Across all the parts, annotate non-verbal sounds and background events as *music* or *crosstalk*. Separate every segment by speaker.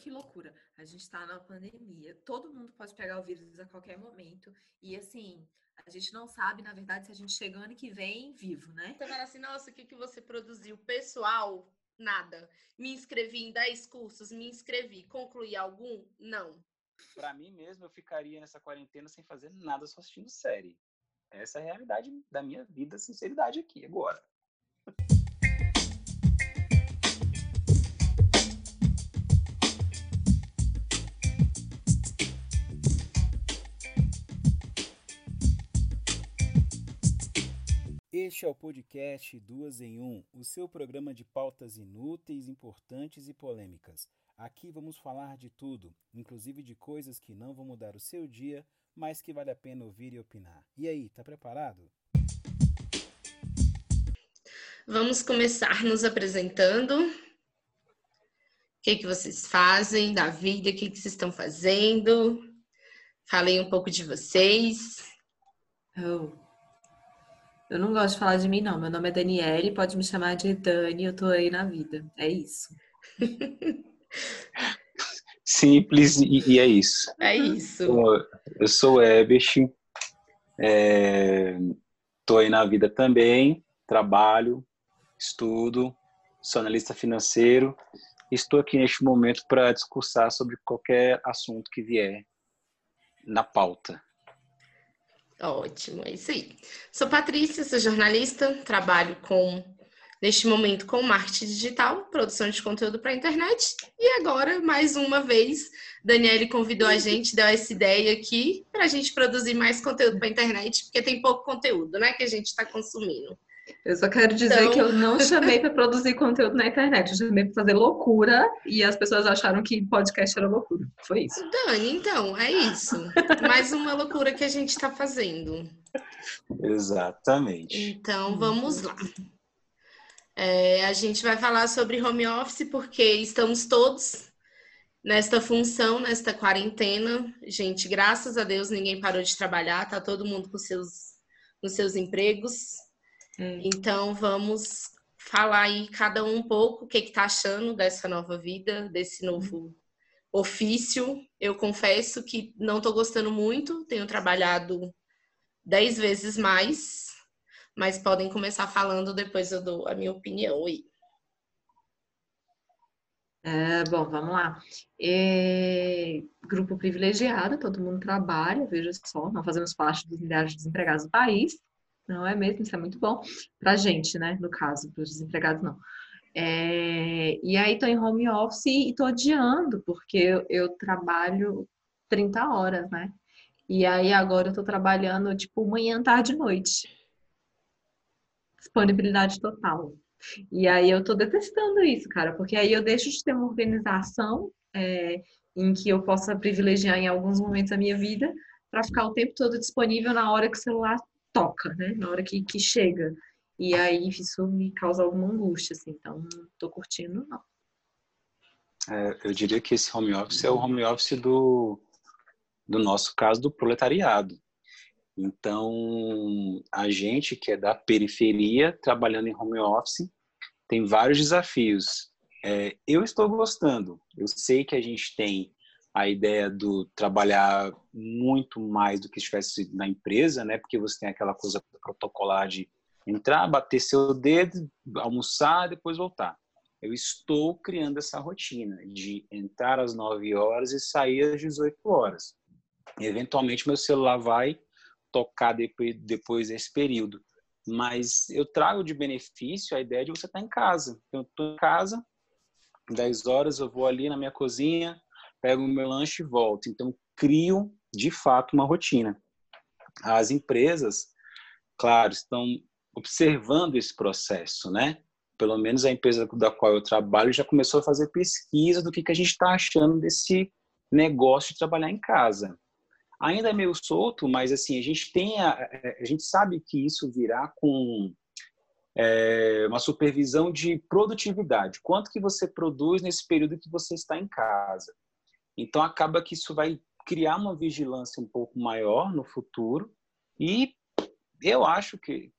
Speaker 1: que loucura. A gente está na pandemia, todo mundo pode pegar o vírus a qualquer momento. E assim, a gente não sabe, na verdade, se a gente chega ano que vem vivo, né?
Speaker 2: Você fala assim, nossa, o que, que você produziu? Pessoal, nada. Me inscrevi em 10 cursos, me inscrevi. Concluí algum? Não.
Speaker 3: Para mim mesmo, eu ficaria nessa quarentena sem fazer nada, só assistindo série. Essa é a realidade da minha vida, sinceridade aqui, agora. Este é o podcast Duas em Um, o seu programa de pautas inúteis, importantes e polêmicas. Aqui vamos falar de tudo, inclusive de coisas que não vão mudar o seu dia, mas que vale a pena ouvir e opinar. E aí, tá preparado?
Speaker 2: Vamos começar nos apresentando. O que, que vocês fazem da vida? O que, que vocês estão fazendo? Falei um pouco de vocês.
Speaker 1: Oh. Eu não gosto de falar de mim, não. Meu nome é Daniele, pode me chamar de Dani, eu tô aí na vida. É isso. *laughs*
Speaker 3: Simples e, e, é isso.
Speaker 2: É isso.
Speaker 3: Eu sou o Ebert, é, tô aí na vida também, trabalho, estudo, sou analista financeiro. Estou aqui neste momento para discursar sobre qualquer assunto que vier na pauta.
Speaker 2: Ótimo, é isso aí. Sou Patrícia, sou jornalista, trabalho com, neste momento, com marketing digital, produção de conteúdo para a internet. E agora, mais uma vez, Daniele convidou a gente, deu essa ideia aqui para a gente produzir mais conteúdo para a internet, porque tem pouco conteúdo, né, que a gente está consumindo.
Speaker 1: Eu só quero dizer então... que eu não chamei para *laughs* produzir conteúdo na internet, eu chamei para fazer loucura e as pessoas acharam que podcast era loucura. Foi isso.
Speaker 2: Dani, então, é isso. Mais uma loucura que a gente está fazendo.
Speaker 3: Exatamente.
Speaker 2: Então, vamos lá. É, a gente vai falar sobre home office porque estamos todos nesta função, nesta quarentena. Gente, graças a Deus ninguém parou de trabalhar, tá todo mundo com seus, com seus empregos. Hum. Então, vamos falar aí cada um um pouco o que está achando dessa nova vida, desse novo hum. ofício. Eu confesso que não estou gostando muito, tenho trabalhado dez vezes mais, mas podem começar falando, depois eu dou a minha opinião aí.
Speaker 1: É, bom, vamos lá. É, grupo privilegiado, todo mundo trabalha, veja só, nós fazemos parte dos milhares de desempregados do país. Não é mesmo? Isso é muito bom para gente, né? No caso, para os desempregados, não. É, e aí estou em home office e estou adiando, porque eu, trabalho 30 horas, né? E aí agora eu estou trabalhando tipo manhã, tarde e noite. Disponibilidade total. E aí eu estou detestando isso, cara, porque aí eu deixo de ter uma organização é, em que eu possa privilegiar em alguns momentos da minha vida para ficar o tempo todo disponível na hora que o celular toca, né? Na hora que, que chega. E aí isso me causa alguma angústia, assim. Então, não tô curtindo, não.
Speaker 3: É, eu diria que esse home office é o home office do, do nosso caso, do proletariado. Então, a gente que é da periferia, trabalhando em home office, tem vários desafios. É, eu estou gostando. Eu sei que a gente tem a ideia do trabalhar muito mais do que estivesse na empresa, né? Porque você tem aquela coisa protocolar de entrar, bater seu dedo, almoçar, depois voltar. Eu estou criando essa rotina de entrar às 9 horas e sair às 18 horas. E, eventualmente meu celular vai tocar depois, desse período. Mas eu trago de benefício a ideia de você estar em casa. Eu estou em casa, 10 horas eu vou ali na minha cozinha, pego o meu lanche e volto. Então, crio, de fato, uma rotina. As empresas, claro, estão observando esse processo, né? Pelo menos a empresa da qual eu trabalho já começou a fazer pesquisa do que, que a gente está achando desse negócio de trabalhar em casa. Ainda é meio solto, mas assim a gente tem a, a gente sabe que isso virá com é, uma supervisão de produtividade. Quanto que você produz nesse período que você está em casa? Então acaba que isso vai criar uma vigilância um pouco maior no futuro e eu acho que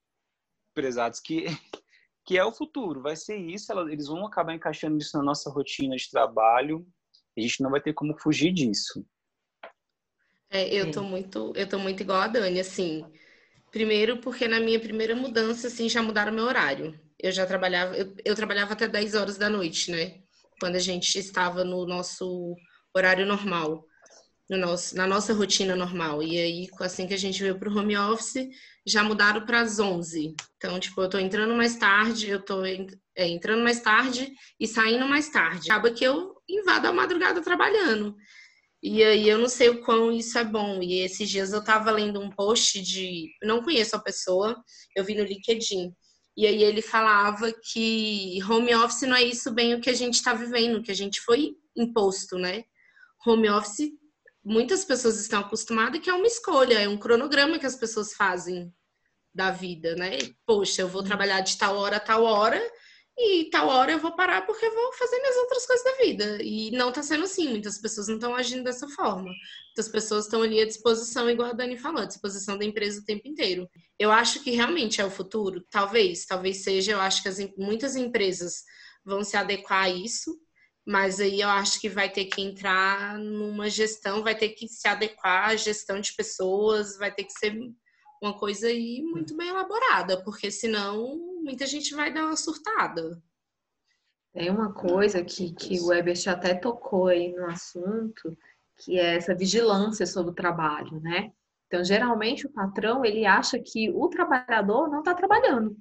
Speaker 3: prezados que *laughs* que é o futuro, vai ser isso, eles vão acabar encaixando isso na nossa rotina de trabalho a gente não vai ter como fugir disso.
Speaker 2: É, eu tô muito, eu tô muito igual a Dani, assim. Primeiro, porque na minha primeira mudança, assim, já mudaram meu horário. Eu já trabalhava, eu, eu trabalhava até 10 horas da noite, né? Quando a gente estava no nosso horário normal, no nosso, na nossa rotina normal. E aí, assim que a gente veio para o home office, já mudaram para as 11. Então, tipo, eu tô entrando mais tarde, eu tô é, entrando mais tarde e saindo mais tarde. Acaba que eu invado a madrugada trabalhando. E aí eu não sei o quão isso é bom. E esses dias eu tava lendo um post de. Não conheço a pessoa, eu vi no LinkedIn. E aí ele falava que home office não é isso bem o que a gente está vivendo, que a gente foi imposto, né? Home office, muitas pessoas estão acostumadas que é uma escolha, é um cronograma que as pessoas fazem da vida, né? Poxa, eu vou trabalhar de tal hora a tal hora e tal hora eu vou parar porque eu vou fazer minhas outras coisas da vida. E não tá sendo assim, muitas pessoas não estão agindo dessa forma. Muitas pessoas estão ali à disposição, igual a Dani falou, à disposição da empresa o tempo inteiro. Eu acho que realmente é o futuro, talvez, talvez seja, eu acho que as, muitas empresas vão se adequar a isso, mas aí eu acho que vai ter que entrar numa gestão, vai ter que se adequar à gestão de pessoas, vai ter que ser uma coisa aí muito bem elaborada, porque senão muita gente vai dar uma surtada.
Speaker 1: Tem uma coisa que, que o Ebert até tocou aí no assunto, que é essa vigilância sobre o trabalho, né? Então, geralmente, o patrão, ele acha que o trabalhador não está trabalhando.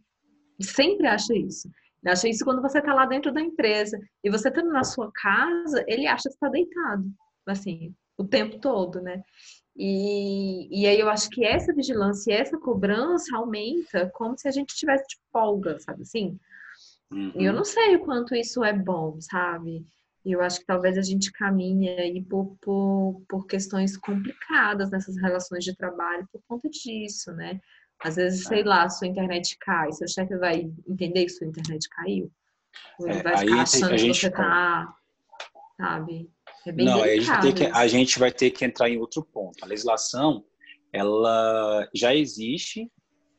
Speaker 1: Ele sempre acha isso. Ele acha isso quando você está lá dentro da empresa. E você estando na sua casa, ele acha que está deitado. Assim, o tempo todo, né? E, e aí eu acho que essa vigilância e essa cobrança aumenta como se a gente tivesse de folga, sabe assim? Uhum. E eu não sei o quanto isso é bom, sabe? E eu acho que talvez a gente caminhe aí por, por, por questões complicadas nessas relações de trabalho por conta disso, né? Às vezes, sei lá, sua internet cai, seu chefe vai entender que sua internet caiu? Ou ele é, vai ficar achando que você tá, sabe?
Speaker 3: É bem Não, a gente, que, a gente vai ter que entrar em outro ponto. A legislação, ela já existe,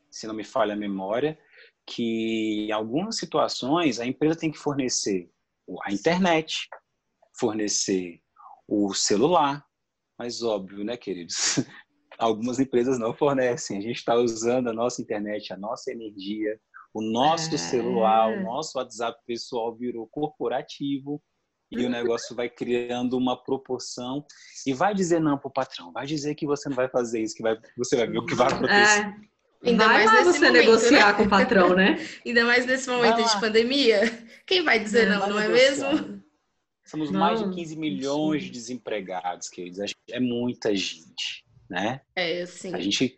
Speaker 3: se não me falha a memória, que em algumas situações a empresa tem que fornecer a internet, fornecer o celular, mas óbvio, né, queridos? *laughs* Algumas empresas não fornecem. A gente está usando a nossa internet, a nossa energia, o nosso é... celular, o nosso WhatsApp pessoal virou corporativo e o negócio vai criando uma proporção e vai dizer não pro patrão, vai dizer que você não vai fazer isso, que vai, você vai ver o que vai acontecer. É.
Speaker 1: Ainda vai mais você momento, negociar né? com o patrão, né? *laughs*
Speaker 2: Ainda mais nesse momento de pandemia. Quem vai dizer não, não, não é mesmo?
Speaker 3: Somos não. mais de 15 milhões de desempregados, queridos. É muita gente, né?
Speaker 2: É, sim.
Speaker 3: A gente...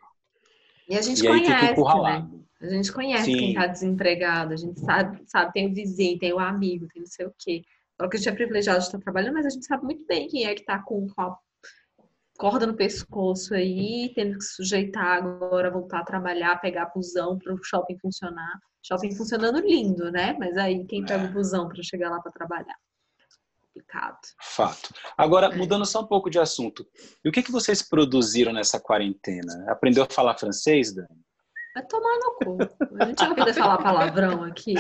Speaker 1: E a gente e conhece, né? A gente conhece sim. quem está desempregado, a gente sabe, sabe, tem o vizinho, tem o amigo, tem não sei o quê. Só que a gente é privilegiado de estar trabalhando, mas a gente sabe muito bem quem é que está com a corda no pescoço aí, tendo que sujeitar agora, voltar a trabalhar, pegar busão para o shopping funcionar. Shopping funcionando lindo, né? Mas aí quem pega o busão para chegar lá para trabalhar? Complicado.
Speaker 3: Fato. Agora, é. mudando só um pouco de assunto, e o que, que vocês produziram nessa quarentena? Aprendeu a falar francês, Dani?
Speaker 1: Vai tomar no cu. A gente vai poder falar palavrão aqui.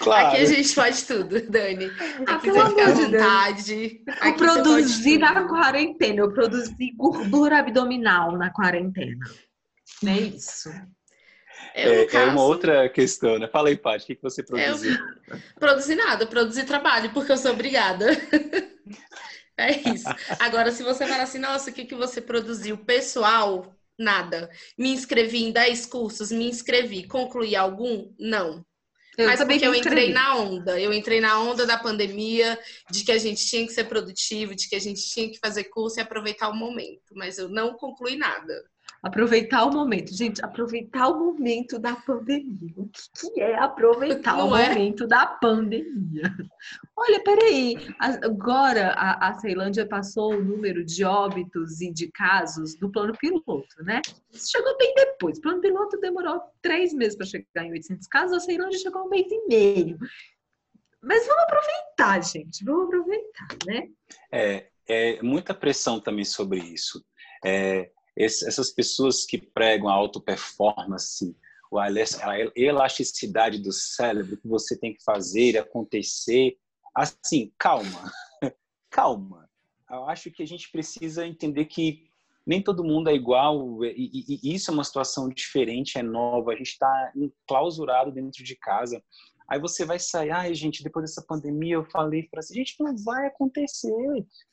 Speaker 2: Claro. Aqui a gente faz tudo, Dani. Ah, aqui você fica à vontade.
Speaker 1: Eu produzi na quarentena. Eu produzi gordura abdominal na quarentena. É isso.
Speaker 3: É, é, uma outra questão, né? Fala aí, Paty, o que, que você produziu? Eu *laughs*
Speaker 2: produzi nada, produzi trabalho, porque eu sou obrigada. *laughs* É isso. Agora, se você falar assim, nossa, o que, que você produziu pessoal, Nada. Me inscrevi em 10 cursos, me inscrevi. Concluí algum? Não. Eu Mas porque eu entrei na onda. Eu entrei na onda da pandemia, de que a gente tinha que ser produtivo, de que a gente tinha que fazer curso e aproveitar o momento. Mas eu não concluí nada.
Speaker 1: Aproveitar o momento. Gente, aproveitar o momento da pandemia. O que, que é aproveitar Não o é? momento da pandemia? Olha, peraí. Agora a, a Ceilândia passou o número de óbitos e de casos do plano piloto, né? Isso chegou bem depois. O plano piloto demorou três meses para chegar em 800 casos, a Ceilândia chegou a um mês e meio. Mas vamos aproveitar, gente. Vamos aproveitar, né?
Speaker 3: É, é muita pressão também sobre isso. É, essas pessoas que pregam a auto performance, a elasticidade do cérebro que você tem que fazer acontecer, assim, calma, *laughs* calma. eu acho que a gente precisa entender que nem todo mundo é igual e, e, e isso é uma situação diferente, é nova. A gente está enclausurado dentro de casa. Aí você vai sair, ai gente, depois dessa pandemia eu falei para assim, gente, não vai acontecer.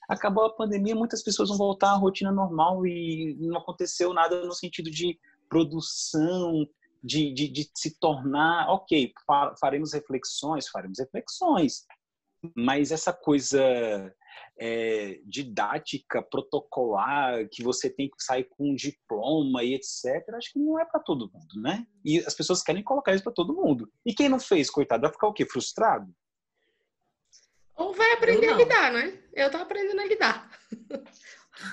Speaker 3: Acabou a pandemia, muitas pessoas vão voltar à rotina normal e não aconteceu nada no sentido de produção, de, de, de se tornar, ok, faremos reflexões, faremos reflexões, mas essa coisa é, didática, protocolar, que você tem que sair com um diploma e etc., acho que não é para todo mundo, né? E as pessoas querem colocar isso para todo mundo. E quem não fez, coitado, vai ficar o quê? Frustrado?
Speaker 2: Ou vai aprender a lidar, né? Eu tô aprendendo a lidar.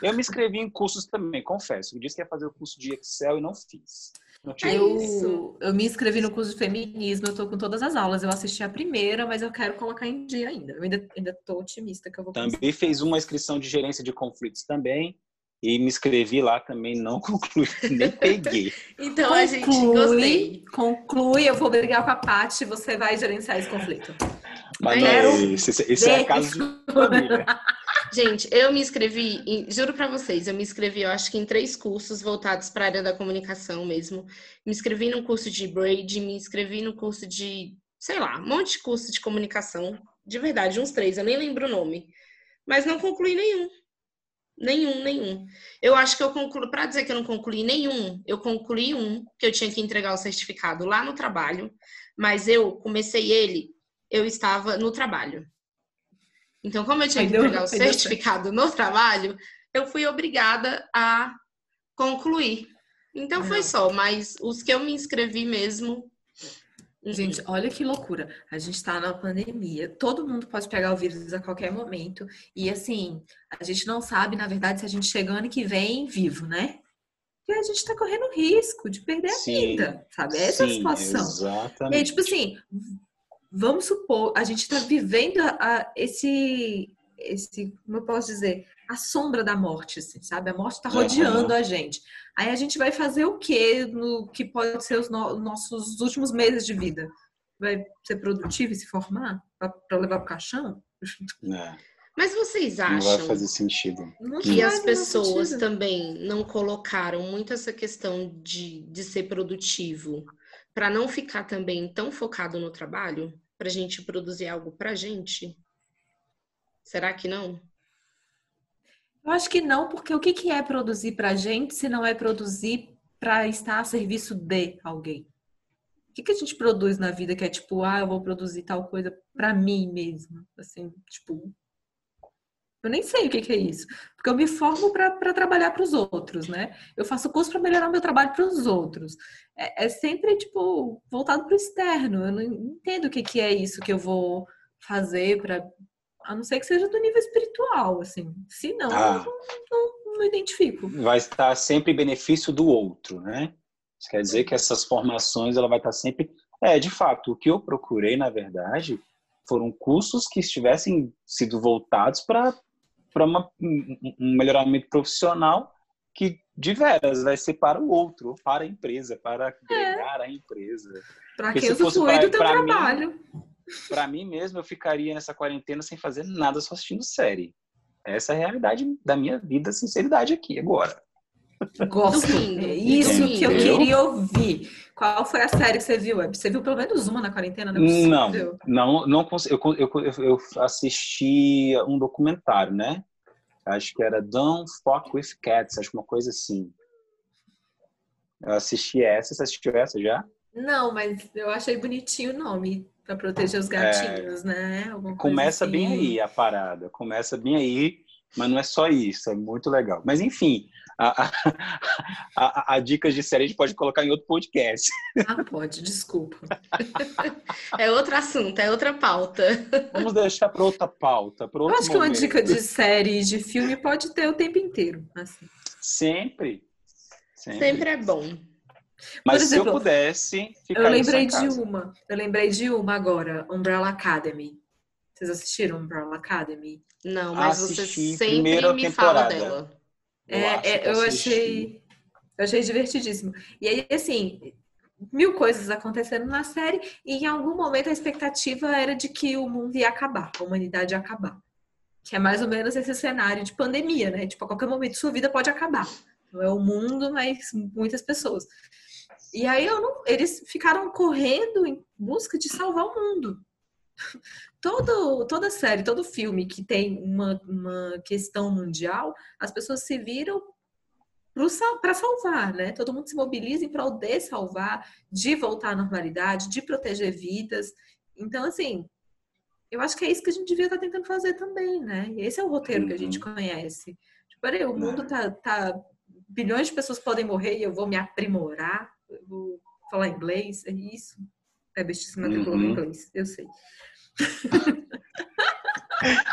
Speaker 3: Eu me inscrevi em cursos também, confesso. Eu disse que ia fazer o curso de Excel e não fiz.
Speaker 1: Eu, eu me inscrevi no curso de feminismo, eu tô com todas as aulas. Eu assisti a primeira, mas eu quero colocar em dia ainda. Eu ainda, ainda tô otimista que eu vou
Speaker 3: conseguir. Também fez uma inscrição de gerência de conflitos também. E me inscrevi lá também, não *laughs* concluí, nem peguei.
Speaker 2: então conclui, a gente gostei.
Speaker 1: Conclui, eu vou brigar com a Paty, você vai gerenciar esse conflito.
Speaker 3: Mas não, é esse, esse é caso de família.
Speaker 2: Gente, eu me inscrevi, juro para vocês, eu me inscrevi, eu acho que em três cursos voltados para a área da comunicação mesmo. Me inscrevi no curso de braid, me inscrevi no curso de, sei lá, um monte de curso de comunicação. De verdade, uns três, eu nem lembro o nome. Mas não concluí nenhum. Nenhum, nenhum. Eu acho que eu concluí, para dizer que eu não concluí nenhum, eu concluí um, que eu tinha que entregar o certificado lá no trabalho, mas eu comecei ele, eu estava no trabalho. Então, como eu tinha que entregar o certificado no trabalho, eu fui obrigada a concluir. Então foi só, mas os que eu me inscrevi mesmo.
Speaker 1: Hum, gente, olha que loucura. A gente tá na pandemia, todo mundo pode pegar o vírus a qualquer momento. E assim, a gente não sabe, na verdade, se a gente chega ano que vem vivo, né? Porque a gente tá correndo risco de perder sim, a vida, sabe? Essa sim, é a situação.
Speaker 3: Exatamente.
Speaker 1: E aí, tipo assim, vamos supor, a gente está vivendo a, a, esse, esse, como eu posso dizer, a sombra da morte, assim, sabe? A morte está rodeando a gente. Aí a gente vai fazer o quê no que pode ser os no, nossos últimos meses de vida? Vai ser produtivo e se formar para levar para o caixão?
Speaker 3: É.
Speaker 2: Mas vocês acham
Speaker 3: não vai fazer sentido.
Speaker 2: que as pessoas também não colocaram muito essa questão de, de ser produtivo para não ficar também tão focado no trabalho, para a gente produzir algo para a gente? Será que não?
Speaker 1: Eu acho que não, porque o que é produzir para a gente se não é produzir para estar a serviço de alguém? O que, que a gente produz na vida que é tipo, ah, eu vou produzir tal coisa para mim mesmo? Assim, tipo, eu nem sei o que, que é isso, porque eu me formo para trabalhar para os outros, né? Eu faço curso para melhorar meu trabalho para os outros. É, é, sempre, tipo, voltado para o externo. Eu não entendo o que, que é isso que eu vou fazer para. A não ser que seja do nível espiritual, assim. Se não, ah, eu não, não, não identifico.
Speaker 3: Vai estar sempre em benefício do outro, né? Isso quer dizer que essas formações ela vai estar sempre. É, de fato, o que eu procurei, na verdade, foram cursos que estivessem sido voltados para para um melhoramento profissional que de veras vai ser para o outro, para a empresa, para agregar é. a empresa.
Speaker 1: Para que usufruir do teu trabalho.
Speaker 3: Para mim mesmo, eu ficaria nessa quarentena sem fazer nada, só assistindo série. Essa é a realidade da minha vida, sinceridade aqui, agora.
Speaker 1: Gosto. É isso que eu queria ouvir. Qual foi a série que você viu? Você viu pelo menos uma na quarentena? Não,
Speaker 3: é não, não, não eu, eu, eu assisti um documentário, né? Acho que era Don't Fuck with Cats, acho que uma coisa assim. Eu assisti essa, você assistiu essa já?
Speaker 1: Não, mas eu achei bonitinho o nome para proteger os gatinhos, é, né?
Speaker 3: Alguma começa assim. bem aí a parada, começa bem aí, mas não é só isso, é muito legal. Mas enfim, a, a, *laughs* a, a, dicas de série a gente pode colocar em outro podcast.
Speaker 1: Ah, pode, desculpa.
Speaker 2: É outro assunto, é outra pauta.
Speaker 3: Vamos deixar para outra pauta. Outro
Speaker 1: Eu acho momento. que uma dica de série, de filme, pode ter o tempo inteiro. Assim.
Speaker 3: Sempre.
Speaker 2: Sempre. Sempre é bom.
Speaker 3: Mas exemplo, se eu pudesse.
Speaker 1: Eu lembrei de uma. Eu lembrei de uma agora, Umbrella Academy. Vocês assistiram Umbrella Academy?
Speaker 2: Não, mas Assisti você sempre me fala dela.
Speaker 1: Eu, é, é, eu achei, eu achei divertidíssimo. E aí, assim, mil coisas acontecendo na série e em algum momento a expectativa era de que o mundo ia acabar, a humanidade ia acabar. que é mais ou menos esse cenário de pandemia, né? Tipo, a qualquer momento sua vida pode acabar. Não é o mundo, mas muitas pessoas. E aí não, eles ficaram correndo em busca de salvar o mundo. Todo, toda série, todo filme que tem uma, uma questão mundial, as pessoas se viram para salvar, né? Todo mundo se mobiliza em prol de salvar, de voltar à normalidade, de proteger vidas. Então, assim, eu acho que é isso que a gente devia estar tá tentando fazer também, né? E esse é o roteiro uhum. que a gente uhum. conhece. Tipo, peraí, o mundo tá, tá. Bilhões de pessoas podem morrer e eu vou me aprimorar, eu vou falar inglês, é isso. É bestíssima uhum. inglês, eu sei. *laughs*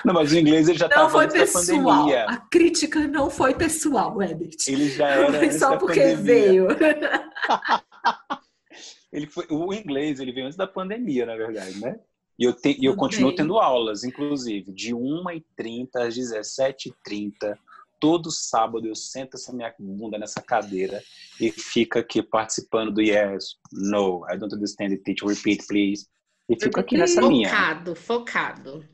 Speaker 3: Não, mas o inglês ele já
Speaker 1: não foi pessoal. A crítica não foi pessoal, Ebert.
Speaker 3: Ele já era.
Speaker 1: Foi só porque pandemia. veio. *laughs*
Speaker 3: ele foi, o inglês ele veio antes da pandemia, na verdade, né? E eu, te, eu continuo tendo aulas, inclusive, de 1h30 às 17h30. Todo sábado eu sento essa minha bunda nessa cadeira e fico aqui participando do yes, no, I don't understand it, teacher, repeat, please. E fico aqui nessa
Speaker 2: focado,
Speaker 3: minha.
Speaker 2: Focado, focado.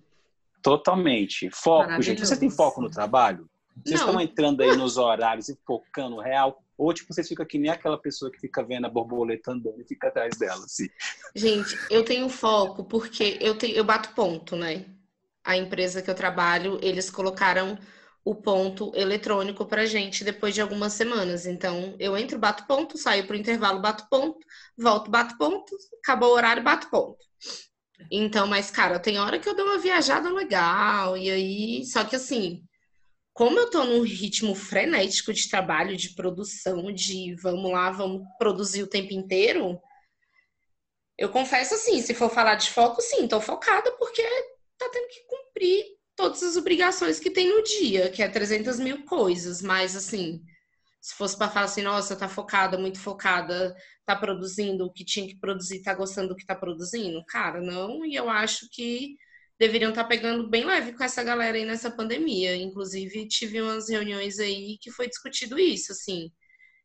Speaker 3: Totalmente. Foco, gente. Você tem foco no trabalho? Vocês Não. estão entrando aí nos horários e focando real? Ou, tipo, vocês ficam que nem aquela pessoa que fica vendo a borboleta andando e fica atrás dela, assim.
Speaker 2: Gente, eu tenho foco porque eu, tenho, eu bato ponto, né? A empresa que eu trabalho, eles colocaram o ponto eletrônico pra gente depois de algumas semanas. Então, eu entro, bato ponto, saio pro intervalo, bato ponto, volto, bato ponto, acabou o horário, bato ponto. Então, mas, cara, tem hora que eu dou uma viajada legal, e aí. Só que assim, como eu tô num ritmo frenético de trabalho, de produção, de vamos lá, vamos produzir o tempo inteiro, eu confesso assim, se for falar de foco, sim, tô focada porque tá tendo que cumprir todas as obrigações que tem no dia, que é 300 mil coisas, mas assim, se fosse para falar assim, nossa, tá focada, muito focada, tá produzindo o que tinha que produzir, tá gostando do que tá produzindo? Cara, não, e eu acho que deveriam estar tá pegando bem leve com essa galera aí nessa pandemia. Inclusive, tive umas reuniões aí que foi discutido isso, assim.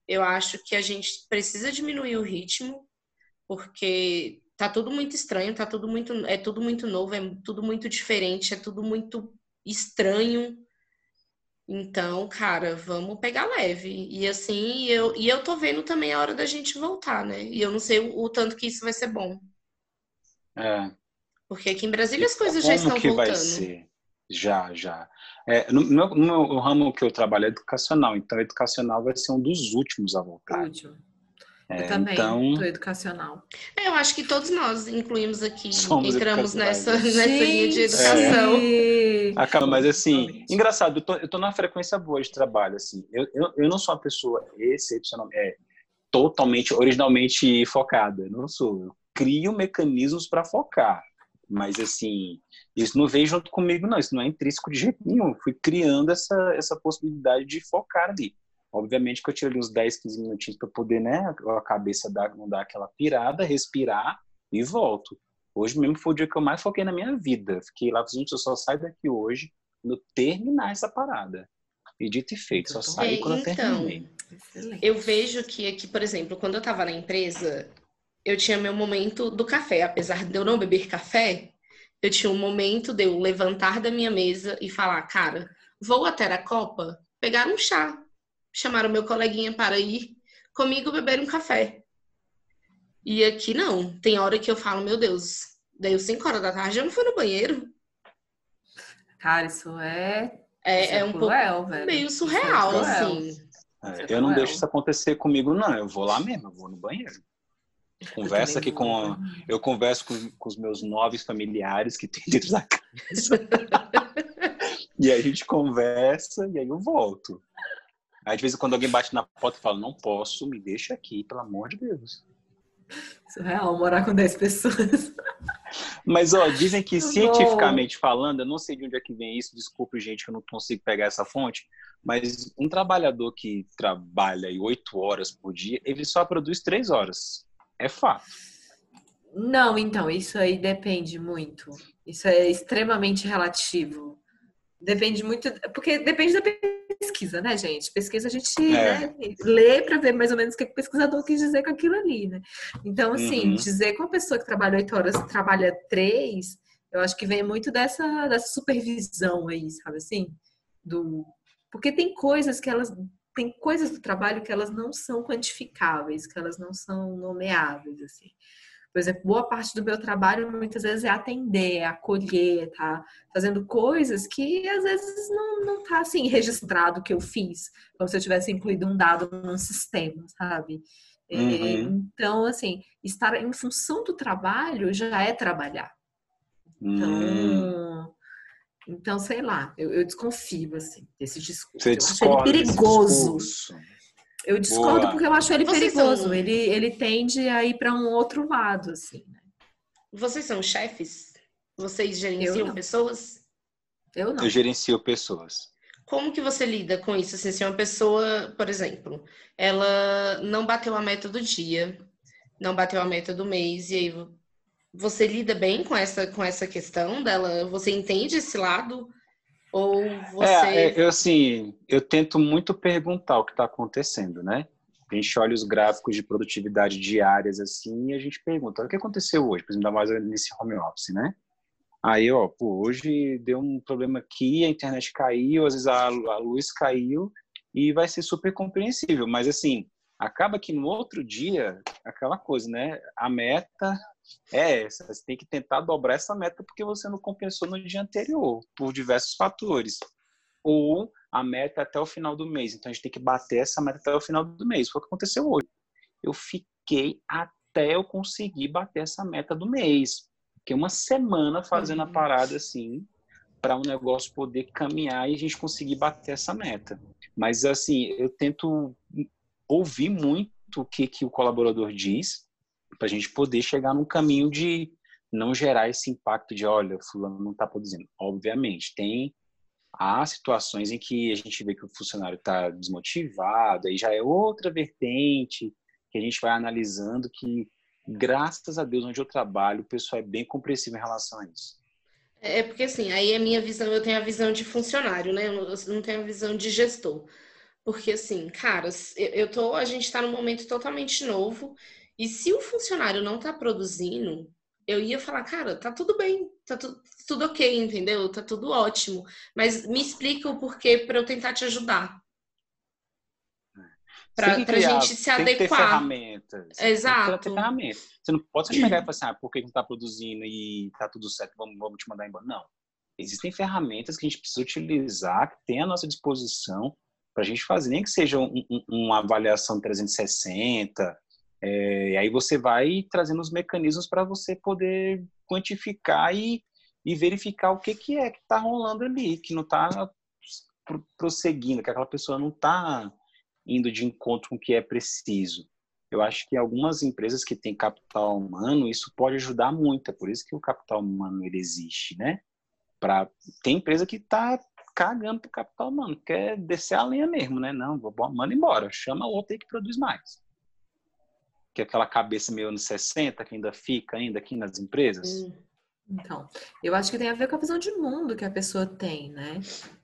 Speaker 2: Eu acho que a gente precisa diminuir o ritmo, porque tá tudo muito estranho, tá tudo muito, é tudo muito novo, é tudo muito diferente, é tudo muito estranho. Então, cara, vamos pegar leve. E assim, eu, e eu tô vendo também a hora da gente voltar, né? E eu não sei o, o tanto que isso vai ser bom.
Speaker 3: É.
Speaker 2: Porque aqui em Brasília as coisas já estão que voltando. Vai ser?
Speaker 3: Já, já. É, no, no, no, ramo que eu trabalho é educacional, então educacional vai ser um dos últimos a voltar.
Speaker 1: Último. É, eu também, então... do educacional.
Speaker 2: É, eu acho que todos nós incluímos aqui, Somos entramos nessa, nessa linha de educação.
Speaker 3: É. Acaba, mas assim, engraçado, eu tô, eu tô numa frequência boa de trabalho, assim. Eu, eu, eu não sou uma pessoa excepcional, é, totalmente, originalmente focada. Eu não sou. Eu crio mecanismos para focar. Mas, assim, isso não veio junto comigo, não. Isso não é intrínseco de jeito nenhum. Eu fui criando essa, essa possibilidade de focar ali. Obviamente que eu tiro ali uns 10, 15 minutinhos para poder, né, a cabeça dar, não dar aquela pirada, respirar e volto. Hoje mesmo foi o dia que eu mais foquei na minha vida. Fiquei lá, gente, eu só saio daqui hoje quando terminar essa parada. E dito e feito, só saio quando então, eu terminei.
Speaker 2: Eu vejo que aqui, por exemplo, quando eu estava na empresa, eu tinha meu momento do café. Apesar de eu não beber café, eu tinha um momento de eu levantar da minha mesa e falar, cara, vou até a Copa pegar um chá chamar o meu coleguinha para ir comigo beber um café. E aqui não. Tem hora que eu falo, meu Deus, deu 5 horas da tarde, eu não fui no banheiro.
Speaker 1: Cara, isso é.
Speaker 2: É, isso é, é um cruel, pouco velho. meio surreal, é assim.
Speaker 3: É, eu não deixo isso acontecer comigo, não. Eu vou lá mesmo, eu vou no banheiro. Conversa aqui com. Eu converso com, com, os meus nove familiares que tem dentro da casa. *laughs* e aí a gente conversa e aí eu volto. Aí, de vez em quando, alguém bate na porta e fala: Não posso, me deixa aqui, pelo amor de Deus.
Speaker 1: Surreal morar com 10 pessoas.
Speaker 3: Mas, ó, dizem que cientificamente falando, eu não sei de onde é que vem isso, desculpe, gente, que eu não consigo pegar essa fonte, mas um trabalhador que trabalha oito horas por dia, ele só produz três horas. É fato.
Speaker 1: Não, então, isso aí depende muito. Isso é extremamente relativo. Depende muito, porque depende da pesquisa, né, gente? Pesquisa a gente é. né, lê para ver mais ou menos o que o pesquisador quis dizer com aquilo ali, né? Então, assim, uhum. dizer que uma pessoa que trabalha oito horas trabalha três, Eu acho que vem muito dessa, dessa supervisão aí, sabe assim? Do... Porque tem coisas que elas. Tem coisas do trabalho que elas não são quantificáveis, que elas não são nomeáveis, assim. Por exemplo, boa parte do meu trabalho muitas vezes é atender, é acolher, tá fazendo coisas que às vezes não, não tá assim registrado que eu fiz, como se eu tivesse incluído um dado num sistema, sabe? É, uhum. Então, assim, estar em função do trabalho já é trabalhar. Então, hum. então sei lá, eu, eu, desconfio assim desse discurso. Você eu acho ele perigoso. Eu discordo Boa. porque eu acho ele Vocês perigoso. São... Ele, ele tende a ir para um outro lado, assim. Né?
Speaker 2: Vocês são chefes? Vocês gerenciam pessoas?
Speaker 1: Eu não.
Speaker 3: Eu gerencio pessoas.
Speaker 2: Como que você lida com isso? Assim, se uma pessoa, por exemplo, ela não bateu a meta do dia, não bateu a meta do mês, e aí você lida bem com essa, com essa questão dela? Você entende esse lado? Ou você. É,
Speaker 3: é, eu, assim, eu tento muito perguntar o que está acontecendo, né? A gente olha os gráficos de produtividade diárias assim e a gente pergunta: o que aconteceu hoje? Por exemplo, ainda mais nesse home office, né? Aí, ó, pô, hoje deu um problema aqui, a internet caiu, às vezes a, a luz caiu e vai ser super compreensível. Mas, assim, acaba que no outro dia, aquela coisa, né? A meta é essa. Você tem que tentar dobrar essa meta porque você não compensou no dia anterior, por diversos fatores. Ou a meta até o final do mês. Então a gente tem que bater essa meta até o final do mês. Foi o que aconteceu hoje. Eu fiquei até eu conseguir bater essa meta do mês. Fiquei uma semana fazendo a parada assim, para o um negócio poder caminhar e a gente conseguir bater essa meta. Mas assim, eu tento ouvir muito o que, que o colaborador diz para a gente poder chegar num caminho de não gerar esse impacto de, olha, fulano não está produzindo. Obviamente, tem há situações em que a gente vê que o funcionário está desmotivado, aí já é outra vertente que a gente vai analisando que, graças a Deus, onde eu trabalho, o pessoal é bem compreensivo em relação a isso.
Speaker 2: É porque assim, aí é minha visão, eu tenho a visão de funcionário, né? Eu não tenho a visão de gestor. Porque assim, caras, eu tô, a gente está num momento totalmente novo e se o funcionário não está produzindo, eu ia falar, cara, tá tudo bem, tá tu, tudo ok, entendeu? Tá tudo ótimo. Mas me explica o porquê para eu tentar te ajudar. Para a gente se adequar. Tem que ter
Speaker 3: ferramentas.
Speaker 2: Exato. Tem
Speaker 3: que ter ferramentas. Você não pode chegar e falar assim, ah, por que não está produzindo e tá tudo certo, vamos, vamos te mandar embora. Não. Existem ferramentas que a gente precisa utilizar, que tem à nossa disposição, para a gente fazer, nem que seja um, um, uma avaliação 360, é, e aí você vai trazendo os mecanismos para você poder quantificar e, e verificar o que, que é que está rolando ali, que não está prosseguindo, que aquela pessoa não está indo de encontro com o que é preciso. Eu acho que algumas empresas que têm capital humano, isso pode ajudar muito. É por isso que o capital humano ele existe, né? Pra... Tem empresa que está cagando pro capital humano, quer descer a linha mesmo, né? Não, manda embora, chama outro aí que produz mais que é aquela cabeça meio anos 60 que ainda fica ainda aqui nas empresas? Hum.
Speaker 1: Então, eu acho que tem a ver com a visão de mundo que a pessoa tem, né?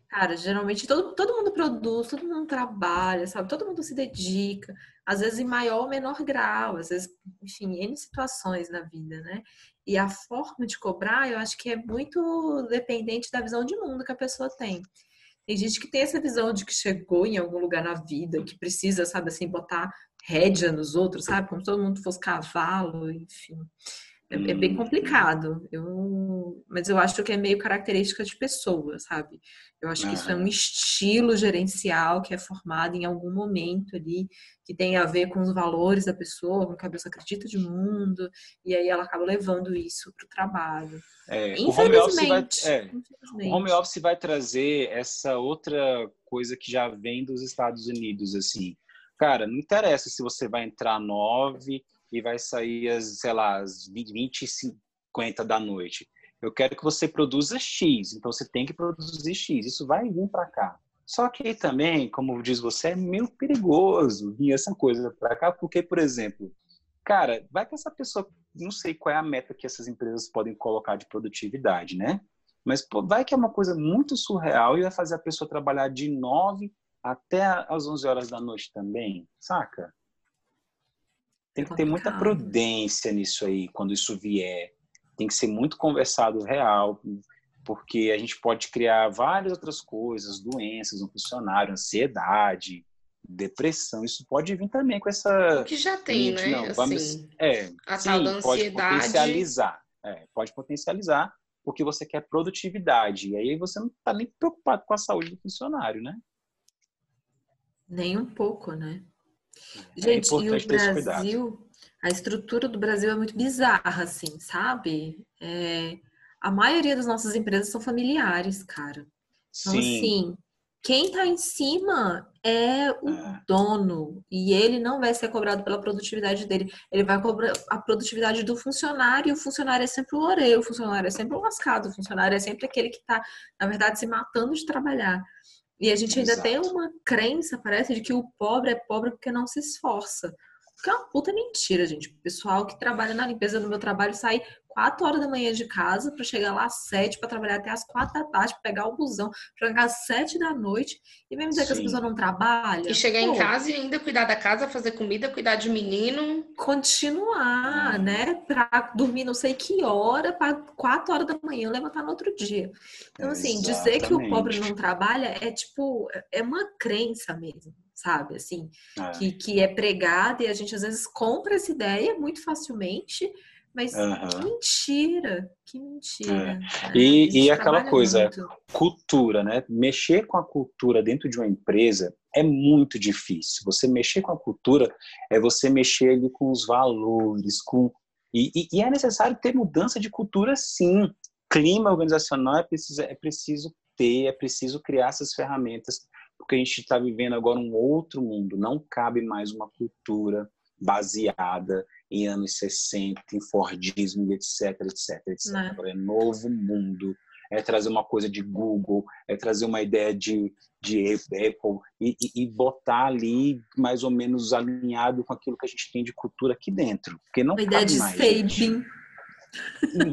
Speaker 1: Cara, geralmente todo, todo mundo produz, todo mundo trabalha, sabe? Todo mundo se dedica, às vezes em maior ou menor grau, às vezes, enfim, em situações na vida, né? E a forma de cobrar, eu acho que é muito dependente da visão de mundo que a pessoa tem. Tem gente que tem essa visão de que chegou em algum lugar na vida, que precisa, sabe, assim, botar rédea nos outros, sabe? Como se todo mundo fosse cavalo, enfim. É, é, bem hum. complicado. Eu, mas eu acho que é meio característica de pessoa, sabe? Eu acho que isso é um estilo gerencial que é formado em algum momento ali, que tem a ver com os valores da pessoa, com o que a pessoa acredita de mundo, e aí ela acaba levando isso para o trabalho.
Speaker 3: É, o, home office vai, é, o home office vai trazer essa outra coisa que já vem dos Estados Unidos, assim Cara, não interessa se você vai entrar nove e vai sair às, sei lá, às 20 e 50 da noite. Eu quero que você produza X, então você tem que produzir X. Isso vai vir para cá. Só que também, como diz você, é meio perigoso vir essa coisa para cá, porque, por exemplo, cara, vai que essa pessoa, não sei qual é a meta que essas empresas podem colocar de produtividade, né? Mas pô, vai que é uma coisa muito surreal e vai fazer a pessoa trabalhar de 9 até às 11 horas da noite também, saca? Tem que ter muita prudência nisso aí, quando isso vier. tem que ser muito conversado real, porque a gente pode criar várias outras coisas, doenças no funcionário, ansiedade, depressão, isso pode vir também com essa.
Speaker 2: O que já tem, né?
Speaker 3: Não, vamos,
Speaker 2: assim,
Speaker 3: é,
Speaker 2: a
Speaker 3: sim,
Speaker 2: tal da
Speaker 3: pode
Speaker 2: ansiedade.
Speaker 3: potencializar. É, pode potencializar porque você quer produtividade. E aí você não está nem preocupado com a saúde do funcionário, né?
Speaker 1: Nem um pouco, né?
Speaker 3: É
Speaker 1: Gente, e o. Brasil, a estrutura do Brasil é muito bizarra, assim, sabe? É, a maioria das nossas empresas são familiares, cara. Então,
Speaker 3: Sim,
Speaker 1: assim, quem tá em cima é o
Speaker 3: É.
Speaker 1: dono e ele não vai ser cobrado pela produtividade dele. Ele vai cobrar a produtividade do funcionário e o funcionário é sempre o orelho, o funcionário é sempre o lascado, o funcionário é sempre aquele que tá, na verdade, se matando de trabalhar. E a gente ainda tem
Speaker 3: Exato.
Speaker 1: uma crença, parece, de que o pobre é pobre porque não se esforça. Que é uma puta mentira, gente. O pessoal que trabalha na limpeza do meu trabalho sai 4 horas da manhã de casa para chegar lá às 7 para trabalhar até às 4 da tarde, pra pegar o busão, pra chegar às 7 da noite e vem me dizer que as pessoas não trabalham.
Speaker 2: E chegar em
Speaker 1: Pô,
Speaker 2: casa e ainda cuidar da casa, fazer comida, cuidar de menino.
Speaker 1: continuar,
Speaker 3: Ah.
Speaker 1: né? Pra dormir não sei que hora, para 4 horas da manhã levantar no outro dia. Então, assim, dizer que o pobre
Speaker 3: Exatamente.
Speaker 1: não trabalha é tipo, é uma crença mesmo, sabe? Assim,
Speaker 3: É.
Speaker 1: que, que é pregada e a gente às vezes compra essa ideia muito facilmente, mas
Speaker 3: Aham.
Speaker 1: que mentira, que mentira. né?
Speaker 3: É. E- e aquela coisa,
Speaker 1: muito.
Speaker 3: cultura, né? Mexer com a cultura dentro de uma empresa é muito difícil. Você mexer com a cultura é você mexer ali com os valores, com e, e- e é necessário ter mudança de cultura, sim. Clima organizacional é preciso, é preciso ter, é preciso criar essas ferramentas, porque a gente está vivendo agora um outro mundo. Não cabe mais uma cultura baseada em anos 60, em Fordismo, etc, etc, etc.
Speaker 1: Né.
Speaker 3: Agora é novo mundo, é trazer uma coisa de Google, é trazer uma ideia de, de Apple e, e- e botar ali mais ou menos alinhado com aquilo que a gente tem de cultura aqui dentro. Porque não
Speaker 1: Uma ideia de
Speaker 3: mais.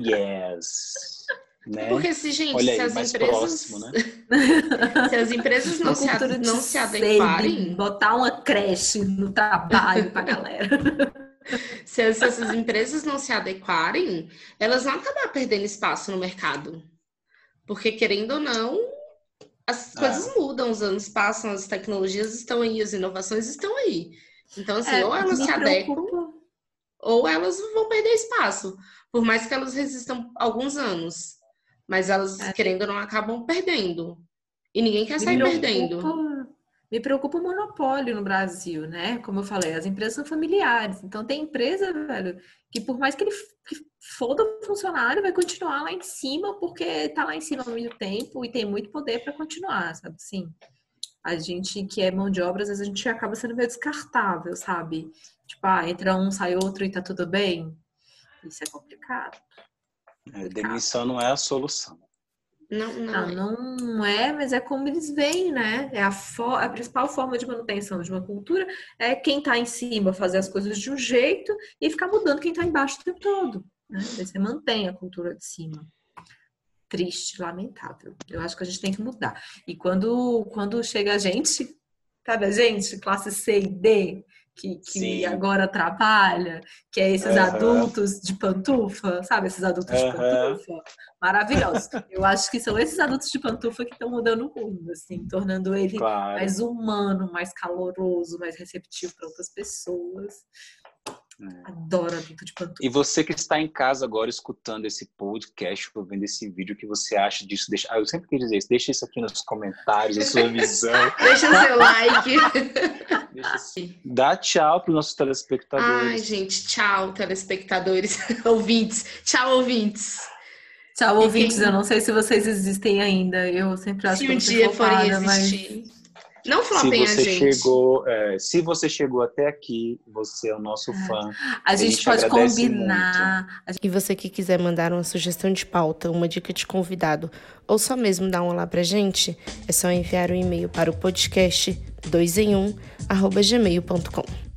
Speaker 3: Yes. *laughs* Né?
Speaker 2: Porque se, gente,
Speaker 3: Olha
Speaker 2: se
Speaker 3: aí,
Speaker 2: as
Speaker 3: mais
Speaker 2: empresas.
Speaker 3: próximo, né? *laughs*
Speaker 2: Se as empresas não se, a-
Speaker 1: cultura de
Speaker 2: não se adequarem,
Speaker 1: botar uma creche no trabalho pra galera. *laughs*
Speaker 2: se as- se essas empresas não se adequarem, elas vão acabar perdendo espaço no mercado. Porque, querendo ou não, as
Speaker 3: Ah.
Speaker 2: coisas mudam, os anos passam, as tecnologias estão aí, as inovações estão aí. Então, assim,
Speaker 1: É,
Speaker 2: ou elas se adequam,
Speaker 1: preocupa.
Speaker 2: ou elas vão perder espaço. Por mais que elas resistam alguns anos. Mas elas,
Speaker 1: É.
Speaker 2: querendo ou não, acabam perdendo. E ninguém quer sair
Speaker 1: me
Speaker 2: perdendo.
Speaker 1: preocupa, me preocupa o monopólio no Brasil, né? Como eu falei, as empresas são familiares. Então tem empresa, velho, que por mais que ele que foda o funcionário, vai continuar lá em cima porque tá lá em cima há muito tempo e tem muito poder para continuar, sabe? Sim. A gente que é mão de obra, às vezes a gente acaba sendo meio descartável, sabe? Tipo, ah, entra um, sai outro e tá tudo bem. Isso é complicado.
Speaker 3: É, demissão não é a solução.
Speaker 2: Não, não.
Speaker 1: Não,
Speaker 2: é.
Speaker 1: não é, mas é como eles veem, né? É a, a principal forma de manutenção de uma cultura é quem tá em cima fazer as coisas de um jeito e ficar mudando quem tá embaixo o tempo todo. Né? Você mantém a cultura de cima. Triste, lamentável. Eu acho que a gente tem que mudar. E quando, quando chega a gente, sabe a gente, classe C e D, que, que agora trabalha, que é esses
Speaker 3: Aham.
Speaker 1: adultos de pantufa, sabe? Esses adultos de
Speaker 3: Aham.
Speaker 1: pantufa maravilhosos. Eu acho que são esses adultos de pantufa que estão mudando o mundo, assim, tornando ele
Speaker 3: Claro.
Speaker 1: mais humano, mais caloroso, mais receptivo para outras pessoas.
Speaker 3: É.
Speaker 1: Adoro adulto de pantufa.
Speaker 3: E você que está em casa agora escutando esse podcast ou vendo esse vídeo, o que você acha disso? Deixa... Ah, eu sempre quis dizer isso. Deixa isso aqui nos comentários, a sua visão. *laughs*
Speaker 2: Deixa o seu like.
Speaker 3: Deixa isso- Dá tchau para os nossos telespectadores.
Speaker 2: Ai, gente, tchau, telespectadores, *laughs* ouvintes. Tchau, ouvintes.
Speaker 1: Tchau,
Speaker 2: E
Speaker 1: ouvintes.
Speaker 2: quem-
Speaker 1: Eu não sei se vocês existem ainda. Eu sempre acho
Speaker 2: Se
Speaker 1: que
Speaker 2: um dia forem
Speaker 1: flopada, mas
Speaker 2: Não
Speaker 3: se
Speaker 2: flopem a
Speaker 3: você
Speaker 2: gente.
Speaker 3: chegou, é, se você chegou até aqui, você é o nosso fã.
Speaker 1: a gente,
Speaker 3: gente
Speaker 1: pode combinar. A gente-
Speaker 4: E você que quiser mandar uma sugestão de pauta, uma dica de convidado, ou só mesmo dar um olá pra gente, é só enviar um e-mail para o podcast 2 em 1 arroba gmail.com.